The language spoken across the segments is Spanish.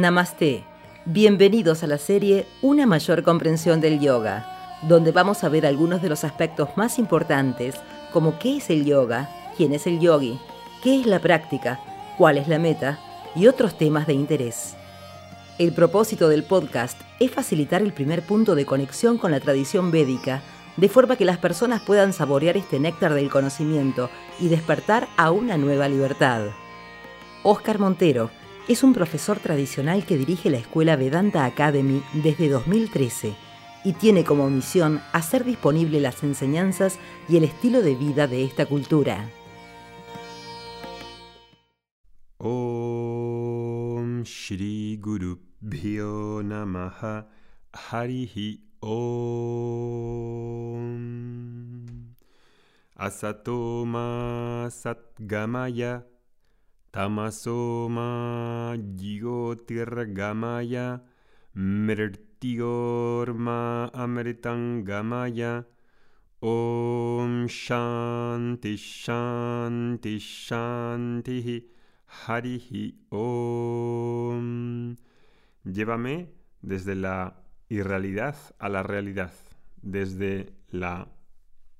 Namaste. Bienvenidos a la serie Una mayor comprensión del yoga, donde vamos a ver algunos de los aspectos más importantes, como qué es el yoga, quién es el yogi, qué es la práctica, cuál es la meta y otros temas de interés. El propósito del podcast es facilitar el primer punto de conexión con la tradición védica, de forma que las personas puedan saborear este néctar del conocimiento y despertar a una nueva libertad. Oscar Montero es un profesor tradicional que dirige la escuela Vedanta Academy desde 2013 y tiene como misión hacer disponible las enseñanzas y el estilo de vida de esta cultura. Om Shri Guru Harihi Om. Asatoma Satgamaya Tamasoma Yigotirgamaya Mrtiorma Amritangamaya Om Shanti Shanti Shanti Harihi Om. Llévame desde la irrealidad a la realidad, desde la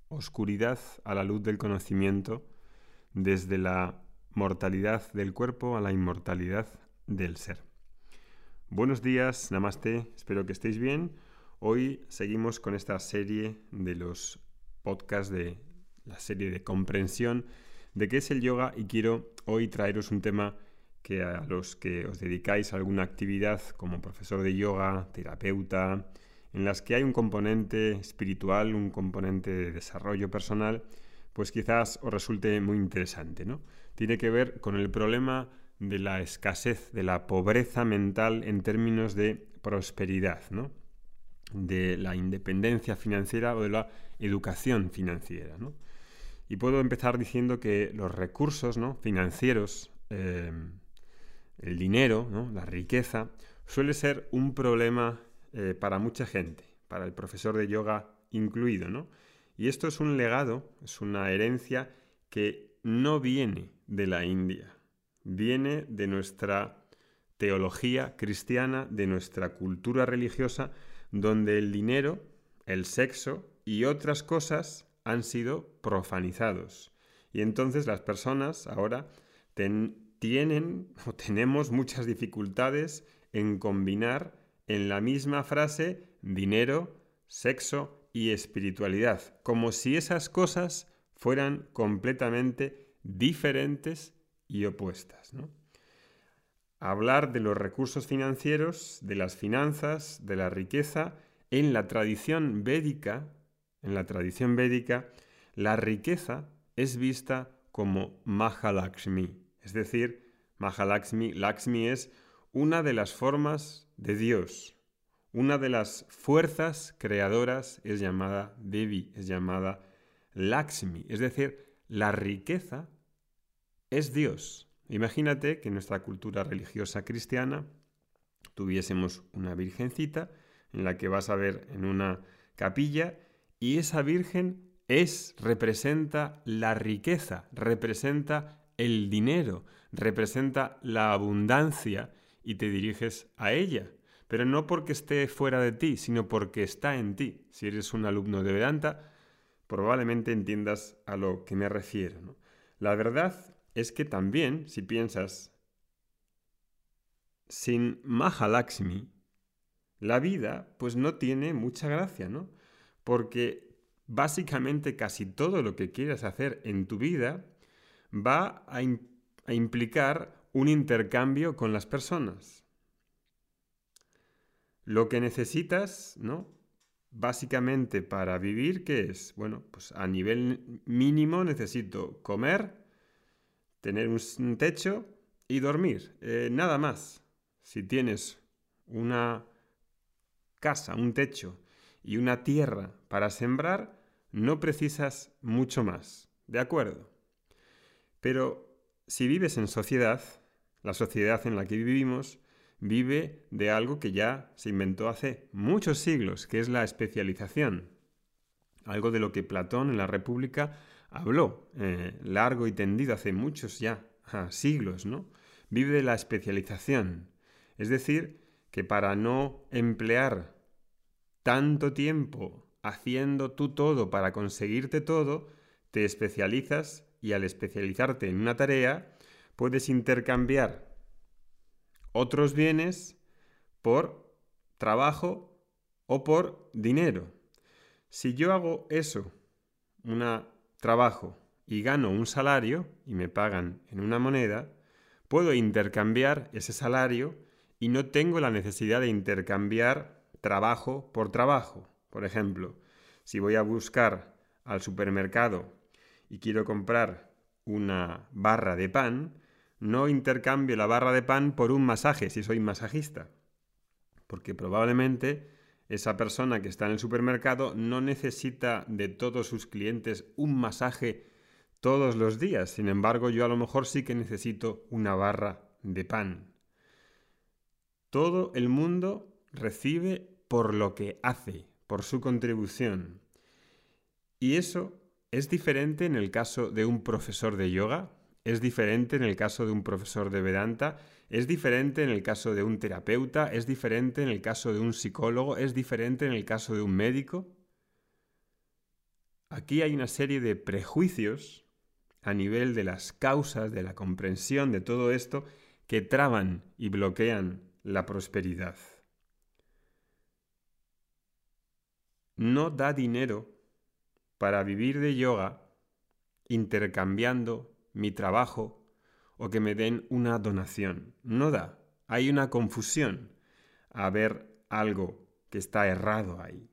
oscuridad a la luz del conocimiento, desde la mortalidad del cuerpo a la inmortalidad del ser. Buenos días, namaste, espero que estéis bien. Hoy seguimos con esta serie de los podcasts de la serie de comprensión de qué es el yoga y quiero hoy traeros un tema que a los que os dedicáis a alguna actividad como profesor de yoga, terapeuta, en las que hay un componente espiritual, un componente de desarrollo personal, pues quizás os resulte muy interesante, ¿no? Tiene que ver con el problema de la escasez, de la pobreza mental en términos de prosperidad, ¿no? de la independencia financiera o de la educación financiera. ¿no? Y puedo empezar diciendo que los recursos ¿no? financieros, eh, el dinero, ¿no? la riqueza, suele ser un problema eh, para mucha gente, para el profesor de yoga incluido. ¿no? Y esto es un legado, es una herencia que no viene de la India, viene de nuestra teología cristiana, de nuestra cultura religiosa, donde el dinero, el sexo y otras cosas han sido profanizados. Y entonces las personas ahora tienen o tenemos muchas dificultades en combinar en la misma frase dinero, sexo y espiritualidad, como si esas cosas fueran completamente diferentes y opuestas. Hablar de los recursos financieros, de las finanzas, de la riqueza, en la tradición védica, en la tradición védica, la riqueza es vista como Mahalakshmi, es decir, Mahalakshmi, Lakshmi es una de las formas de Dios, una de las fuerzas creadoras es llamada Devi, es llamada Lakshmi, es decir, la riqueza es Dios. Imagínate que en nuestra cultura religiosa cristiana tuviésemos una virgencita en la que vas a ver en una capilla y esa virgen es, representa la riqueza, representa el dinero, representa la abundancia y te diriges a ella. Pero no porque esté fuera de ti, sino porque está en ti. Si eres un alumno de Vedanta, probablemente entiendas a lo que me refiero. La verdad es que también, si piensas, sin Mahalakshmi, la vida pues no tiene mucha gracia, ¿no? Porque básicamente casi todo lo que quieras hacer en tu vida va a, a implicar un intercambio con las personas. Lo que necesitas, ¿no? básicamente para vivir, ¿qué es? Bueno, pues a nivel mínimo necesito comer, tener un techo y dormir. Eh, nada más. Si tienes una casa, un techo y una tierra para sembrar, no precisas mucho más. ¿De acuerdo? Pero si vives en sociedad, la sociedad en la que vivimos, vive de algo que ya se inventó hace muchos siglos, que es la especialización. Algo de lo que Platón en la República habló eh, largo y tendido hace muchos ya siglos, ¿no? Vive la especialización. Es decir, que para no emplear tanto tiempo haciendo tú todo para conseguirte todo, te especializas y al especializarte en una tarea, puedes intercambiar otros bienes por trabajo o por dinero. Si yo hago eso, un trabajo, y gano un salario y me pagan en una moneda, puedo intercambiar ese salario y no tengo la necesidad de intercambiar trabajo por trabajo. Por ejemplo, si voy a buscar al supermercado y quiero comprar una barra de pan, no intercambio la barra de pan por un masaje si soy masajista. Porque probablemente esa persona que está en el supermercado no necesita de todos sus clientes un masaje todos los días. Sin embargo, yo a lo mejor sí que necesito una barra de pan. Todo el mundo recibe por lo que hace, por su contribución. Y eso es diferente en el caso de un profesor de yoga, es diferente en el caso de un profesor de Vedanta, es diferente en el caso de un terapeuta, es diferente en el caso de un psicólogo, es diferente en el caso de un médico. Aquí hay una serie de prejuicios a nivel de las causas, de la comprensión de todo esto, que traban y bloquean la prosperidad. No da dinero para vivir de yoga intercambiando mi trabajo o que me den una donación. No da. Hay una confusión a ver algo que está errado ahí.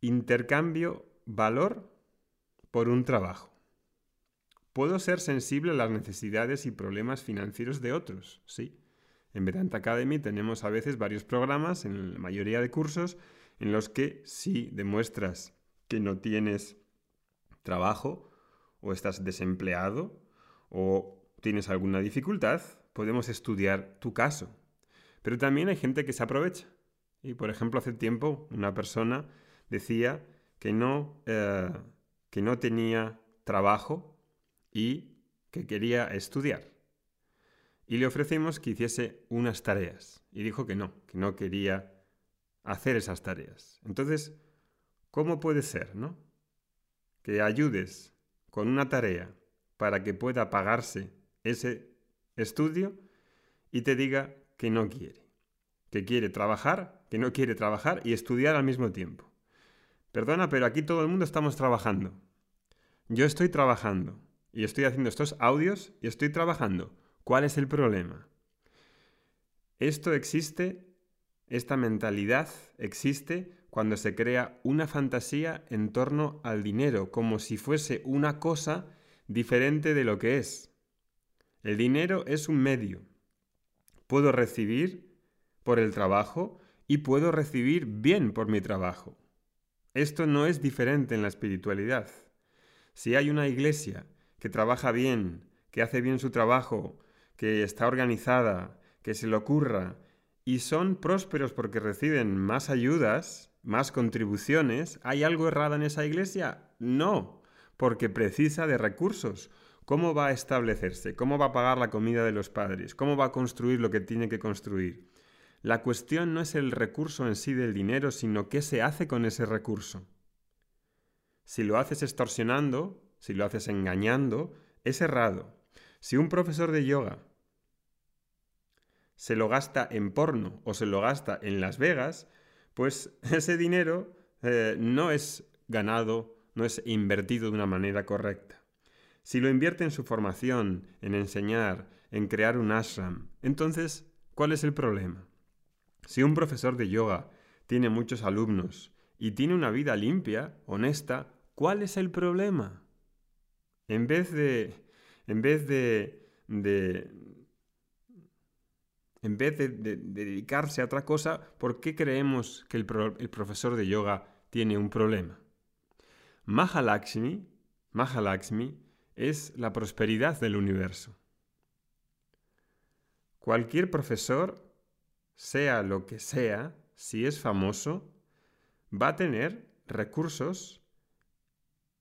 Intercambio valor por un trabajo. Puedo ser sensible a las necesidades y problemas financieros de otros, sí. En Vedanta Academy tenemos a veces varios programas, en la mayoría de cursos, en los que si demuestras que no tienes trabajo, o estás desempleado, o tienes alguna dificultad, podemos estudiar tu caso. Pero también hay gente que se aprovecha. Y por ejemplo, hace tiempo una persona decía que no eh, que no tenía trabajo y que quería estudiar. Y le ofrecimos que hiciese unas tareas. Y dijo que no, que no quería hacer esas tareas. Entonces, ¿cómo puede ser, no? Que ayudes con una tarea para que pueda pagarse ese estudio y te diga que no quiere. Que quiere trabajar, que no quiere trabajar y estudiar al mismo tiempo. Perdona, pero aquí todo el mundo estamos trabajando. Yo estoy trabajando y estoy haciendo estos audios y estoy trabajando. ¿Cuál es el problema? Esto existe, esta mentalidad existe cuando se crea una fantasía en torno al dinero, como si fuese una cosa diferente de lo que es. El dinero es un medio. Puedo recibir por el trabajo y puedo recibir bien por mi trabajo. Esto no es diferente en la espiritualidad. Si hay una iglesia que trabaja bien, que hace bien su trabajo, que está organizada, que se le ocurra, y son prósperos porque reciben más ayudas, más contribuciones, ¿hay algo errado en esa iglesia? No, porque precisa de recursos. ¿Cómo va a establecerse? ¿Cómo va a pagar la comida de los padres? ¿Cómo va a construir lo que tiene que construir? La cuestión no es el recurso en sí del dinero, sino qué se hace con ese recurso. Si lo haces extorsionando, si lo haces engañando, es errado. Si un profesor de yoga se lo gasta en porno o se lo gasta en Las Vegas, pues ese dinero eh, no es ganado, no es invertido de una manera correcta. Si lo invierte en su formación, en enseñar, en crear un ashram, entonces, ¿cuál es el problema? Si un profesor de yoga tiene muchos alumnos y tiene una vida limpia, honesta, ¿cuál es el problema? En vez de, en vez de, en vez de, dedicarse a otra cosa, ¿por qué creemos que el, el profesor de yoga tiene un problema? Mahalakshmi, Mahalakshmi es la prosperidad del universo. Cualquier profesor sea lo que sea, si es famoso, va a tener recursos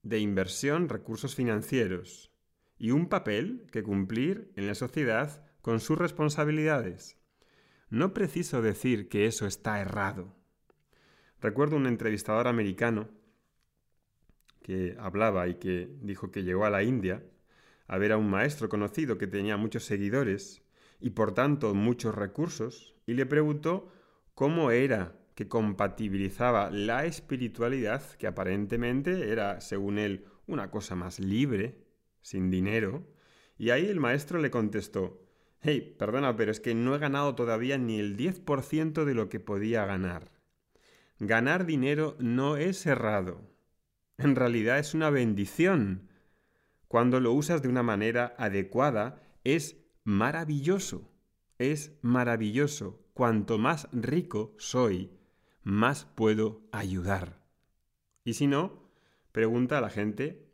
de inversión, recursos financieros y un papel que cumplir en la sociedad con sus responsabilidades. No preciso decir que eso está errado. Recuerdo un entrevistador americano que hablaba y que dijo que llegó a la India a ver a un maestro conocido que tenía muchos seguidores y por tanto muchos recursos y le preguntó cómo era que compatibilizaba la espiritualidad, que aparentemente era, según él, una cosa más libre, sin dinero, y ahí el maestro le contestó, hey, perdona, pero es que no he ganado todavía ni el 10% de lo que podía ganar. Ganar dinero no es errado. En realidad es una bendición. Cuando lo usas de una manera adecuada, es maravilloso. Es maravilloso. Cuanto más rico soy, más puedo ayudar. Y si no, pregunta a la gente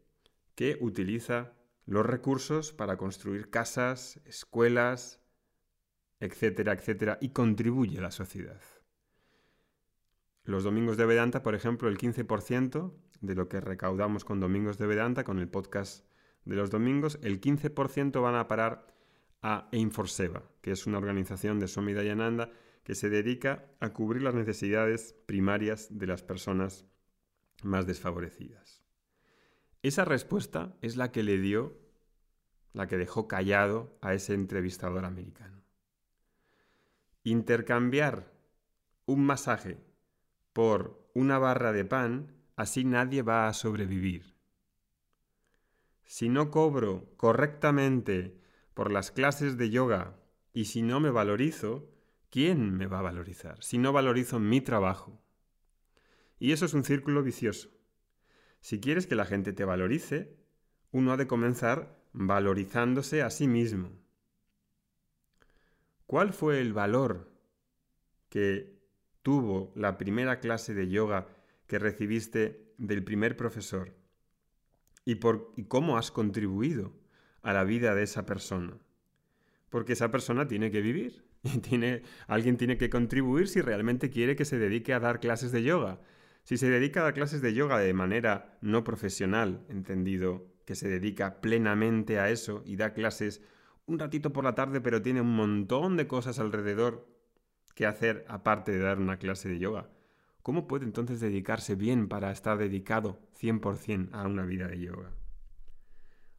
que utiliza los recursos para construir casas, escuelas, etcétera, etcétera, y contribuye a la sociedad. Los domingos de Vedanta, por ejemplo, el 15% de lo que recaudamos con Domingos de Vedanta, con el podcast de los domingos, el 15% van a parar a Einforseva, que es una organización de Swami Dayananda que se dedica a cubrir las necesidades primarias de las personas más desfavorecidas. Esa respuesta es la que le dio, la que dejó callado a ese entrevistador americano. Intercambiar un masaje por una barra de pan, así nadie va a sobrevivir. Si no cobro correctamente por las clases de yoga y si no me valorizo, ¿quién me va a valorizar si no valorizo mi trabajo? Y eso es un círculo vicioso. Si quieres que la gente te valorice, uno ha de comenzar valorizándose a sí mismo. ¿Cuál fue el valor que tuvo la primera clase de yoga que recibiste del primer profesor? ¿Y, por, y cómo has contribuido a la vida de esa persona? Porque esa persona tiene que vivir. tiene, alguien tiene que contribuir si realmente quiere que se dedique a dar clases de yoga. Si se dedica a clases de yoga de manera no profesional, entendido que se dedica plenamente a eso y da clases un ratito por la tarde, pero tiene un montón de cosas alrededor que hacer aparte de dar una clase de yoga. ¿Cómo puede entonces dedicarse bien para estar dedicado 100% a una vida de yoga?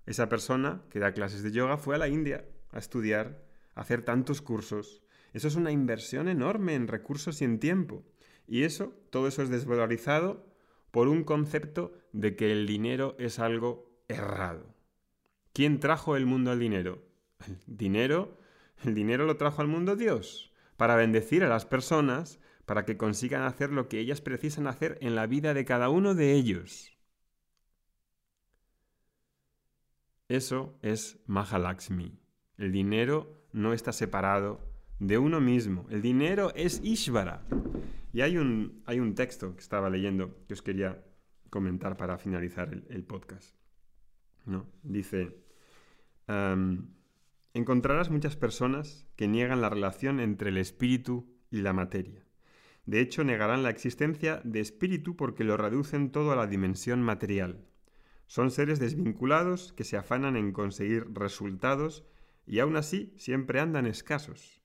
Esa persona que da clases de yoga fue a la India a estudiar hacer tantos cursos. Eso es una inversión enorme en recursos y en tiempo. Y eso, todo eso es desvalorizado por un concepto de que el dinero es algo errado. ¿Quién trajo el mundo al dinero? El dinero, el dinero lo trajo al mundo Dios, para bendecir a las personas, para que consigan hacer lo que ellas precisan hacer en la vida de cada uno de ellos. Eso es Mahalakshmi. El dinero no está separado de uno mismo. El dinero es Ishvara. Y hay un, hay un texto que estaba leyendo que os quería comentar para finalizar el, podcast. ¿No? Dice, encontrarás muchas personas que niegan la relación entre el espíritu y la materia. De hecho, negarán la existencia de espíritu porque lo reducen todo a la dimensión material. Son seres desvinculados que se afanan en conseguir resultados y aún así siempre andan escasos.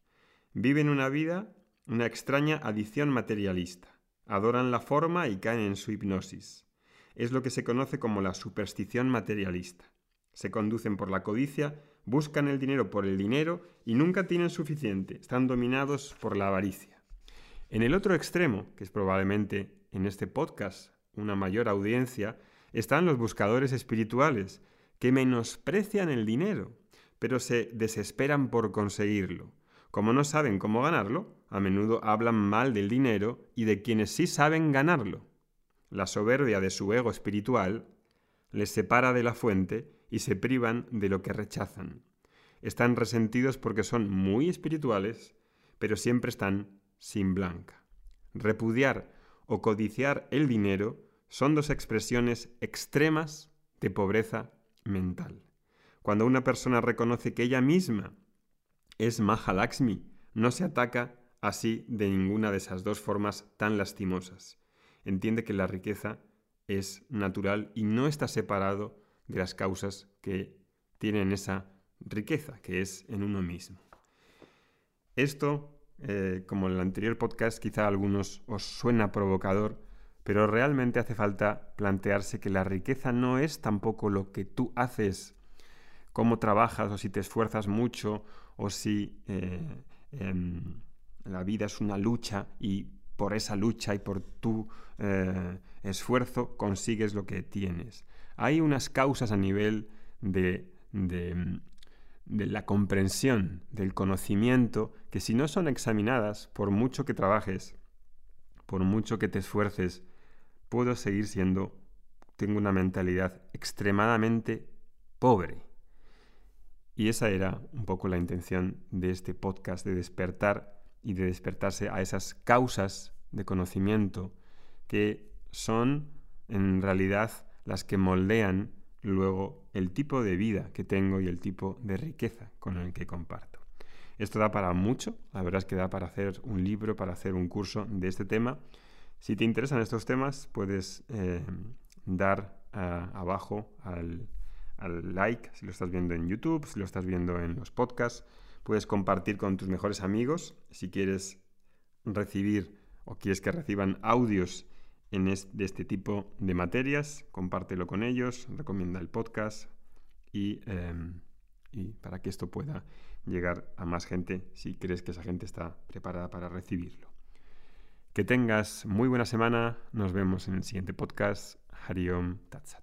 Viven una vida, una extraña adición materialista. Adoran la forma y caen en su hipnosis. Es lo que se conoce como la superstición materialista. Se conducen por la codicia, buscan el dinero por el dinero y nunca tienen suficiente. Están dominados por la avaricia. En el otro extremo, que es probablemente en este podcast una mayor audiencia, están los buscadores espirituales, que menosprecian el dinero, pero se desesperan por conseguirlo. Como no saben cómo ganarlo, a menudo hablan mal del dinero y de quienes sí saben ganarlo. La soberbia de su ego espiritual les separa de la fuente y se privan de lo que rechazan. Están resentidos porque son muy espirituales, pero siempre están sin blanca. Repudiar o codiciar el dinero son dos expresiones extremas de pobreza mental. Cuando una persona reconoce que ella misma es Mahalakshmi, no se ataca así de ninguna de esas dos formas tan lastimosas. Entiende que la riqueza es natural y no está separado de las causas que tienen esa riqueza, que es en uno mismo. Esto, eh, como en el anterior podcast, quizá a algunos os suena provocador, pero realmente hace falta plantearse que la riqueza no es tampoco lo que tú haces, cómo trabajas o si te esfuerzas mucho o si eh, em, la vida es una lucha y por esa lucha y por tu eh, esfuerzo consigues lo que tienes. Hay unas causas a nivel de, de, de, la comprensión, del conocimiento, que si no son examinadas, por mucho que trabajes, por mucho que te esfuerces, puedo seguir siendo, tengo una mentalidad extremadamente pobre. Y esa era un poco la intención de este podcast, de despertar y de despertarse a esas causas de conocimiento que son en realidad las que moldean luego el tipo de vida que tengo y el tipo de riqueza con el que comparto. Esto da para mucho, la verdad es que da para hacer un libro, para hacer un curso de este tema. Si te interesan estos temas, puedes eh, dar uh, abajo al, al like si lo estás viendo en YouTube, si lo estás viendo en los podcasts. Puedes compartir con tus mejores amigos si quieres recibir o quieres que reciban audios en de este tipo de materias, compártelo con ellos, recomienda el podcast y, em, y para que esto pueda llegar a más gente si crees que esa gente está preparada para recibirlo. Que tengas muy buena semana, nos vemos en el siguiente podcast. Hariom Tatsat.